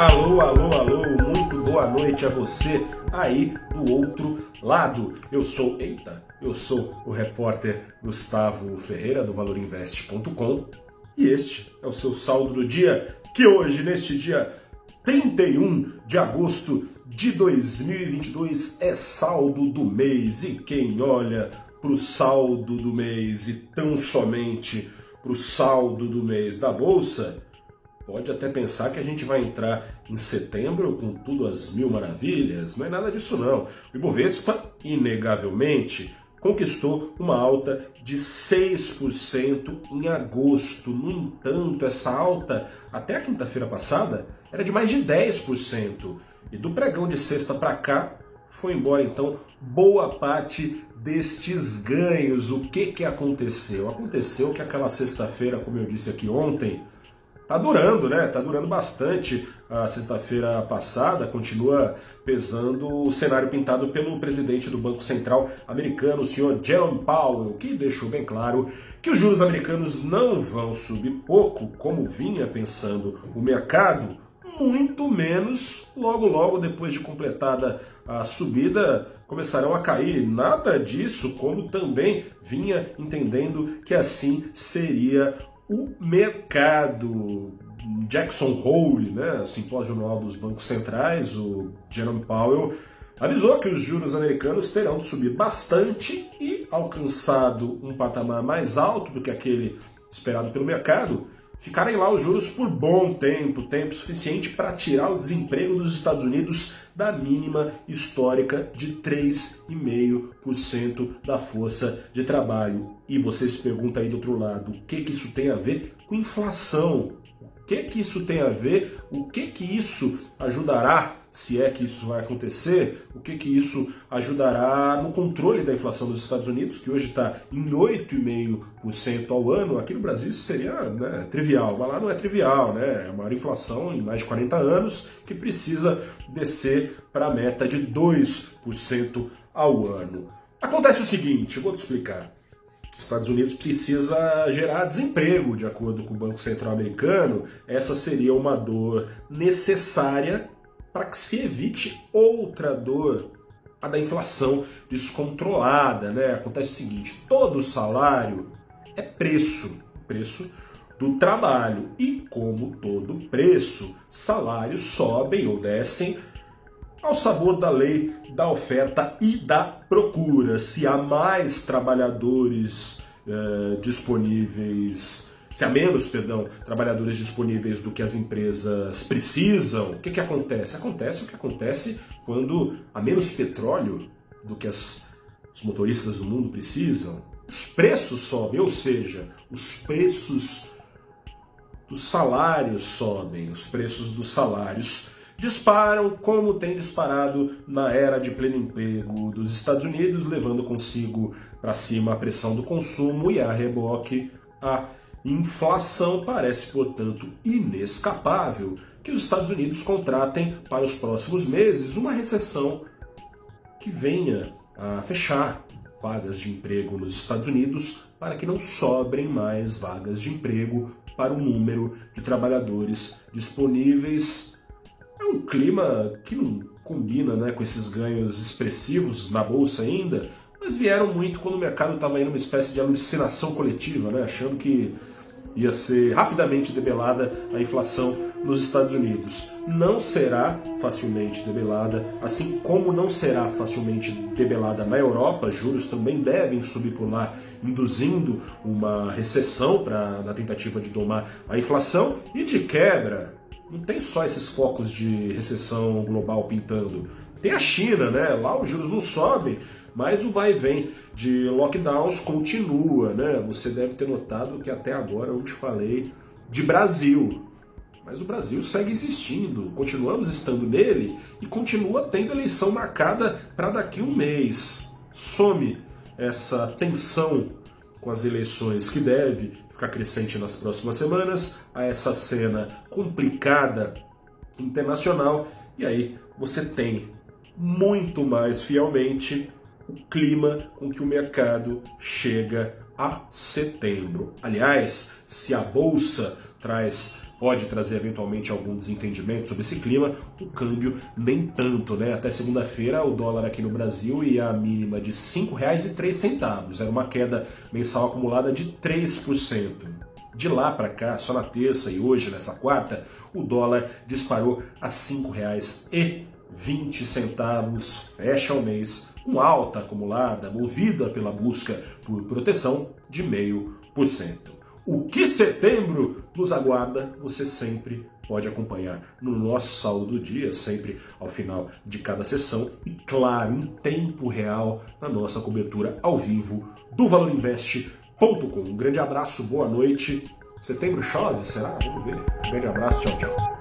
Alô, alô, alô, muito boa noite a você aí do outro lado. Eu sou, eita, eu sou o repórter Gustavo Ferreira do valorinvest.com e este é o seu saldo do dia, que hoje, neste dia 31 de agosto de 2022, é saldo do mês. E quem olha para o saldo do mês e tão somente para o saldo do mês da Bolsa, pode até pensar que a gente vai entrar em setembro com tudo às mil maravilhas. Não é nada disso não. O Ibovespa, inegavelmente, conquistou uma alta de 6% em agosto. No entanto, essa alta, até a quinta-feira passada, era de mais de 10%. E do pregão de sexta para cá, foi embora então boa parte destes ganhos. O que, que aconteceu? Aconteceu que aquela sexta-feira, como eu disse aqui ontem, tá durando, né? Tá durando bastante. A sexta-feira passada continua pesando o cenário pintado pelo presidente do Banco Central americano, o senhor Jerome Powell, que deixou bem claro que os juros americanos não vão subir pouco, como vinha pensando o mercado, muito menos logo logo depois de completada a subida começarão a cair. Nada disso, como também vinha entendendo que assim seria o mercado. Jackson Hole, né, simpósio anual dos bancos centrais, o Jerome Powell avisou que os juros americanos terão de subir bastante e alcançado um patamar mais alto do que aquele esperado pelo mercado, ficarem lá os juros por bom tempo, tempo suficiente para tirar o desemprego dos Estados Unidos da mínima histórica de 3,5% da força de trabalho. E você se pergunta aí do outro lado, o que, que isso tem a ver com inflação? O que, que isso tem a ver? O que, que isso ajudará se é que isso vai acontecer, o que, que isso ajudará no controle da inflação dos Estados Unidos, que hoje está em 8,5% ao ano. Aqui no Brasil isso seria né, trivial, mas lá não é trivial, né? É maior inflação em mais de 40 anos que precisa descer para a meta de 2% ao ano. Acontece o seguinte, vou te explicar. Os Estados Unidos precisa gerar desemprego, de acordo com o Banco Central Americano. Essa seria uma dor necessária para que se evite outra dor, a da inflação descontrolada. Né? Acontece o seguinte: todo salário é preço, preço do trabalho. E como todo preço, salários sobem ou descem ao sabor da lei da oferta e da procura. Se há mais trabalhadores eh, disponíveis se há menos, perdão, trabalhadores disponíveis do que as empresas precisam, o que, que acontece? Acontece o que acontece quando há menos petróleo do que as, os motoristas do mundo precisam. Os preços sobem, ou seja, os preços dos salários sobem, os preços dos salários disparam como tem disparado na era de pleno emprego dos Estados Unidos, levando consigo para cima a pressão do consumo e a reboque a Inflação parece, portanto, inescapável que os Estados Unidos contratem para os próximos meses uma recessão que venha a fechar vagas de emprego nos Estados Unidos para que não sobrem mais vagas de emprego para o número de trabalhadores disponíveis. É um clima que não combina né, com esses ganhos expressivos na bolsa ainda, mas vieram muito quando o mercado estava indo uma espécie de alucinação coletiva, né, achando que ia ser rapidamente debelada a inflação nos Estados Unidos. Não será facilmente debelada, assim como não será facilmente debelada na Europa. Juros também devem subir por lá, induzindo uma recessão para na tentativa de domar a inflação e de quebra. Não tem só esses focos de recessão global pintando. Tem a China, né? Lá os juros não sobem, mas o vai e vem de lockdowns continua, né? Você deve ter notado que até agora eu te falei de Brasil. Mas o Brasil segue existindo, continuamos estando nele e continua tendo eleição marcada para daqui um mês. Some essa tensão com as eleições que deve ficar crescente nas próximas semanas, a essa cena complicada internacional, e aí você tem muito mais fielmente o clima com que o mercado chega a setembro. Aliás, se a bolsa traz pode trazer eventualmente algum desentendimento sobre esse clima, o câmbio nem tanto, né? Até segunda-feira o dólar aqui no Brasil ia a mínima de R$ 5,03, era uma queda mensal acumulada de 3%. De lá para cá, só na terça e hoje, nessa quarta, o dólar disparou a R$ 5,20, fecha o mês com alta acumulada, movida pela busca por proteção de 0,5%. O que setembro nos aguarda, você sempre pode acompanhar no nosso saldo do dia, sempre ao final de cada sessão e, claro, em tempo real, na nossa cobertura ao vivo do valorinvest.com. Um grande abraço, boa noite. Setembro chove? Será? Vamos ver. Um grande abraço, tchau, tchau.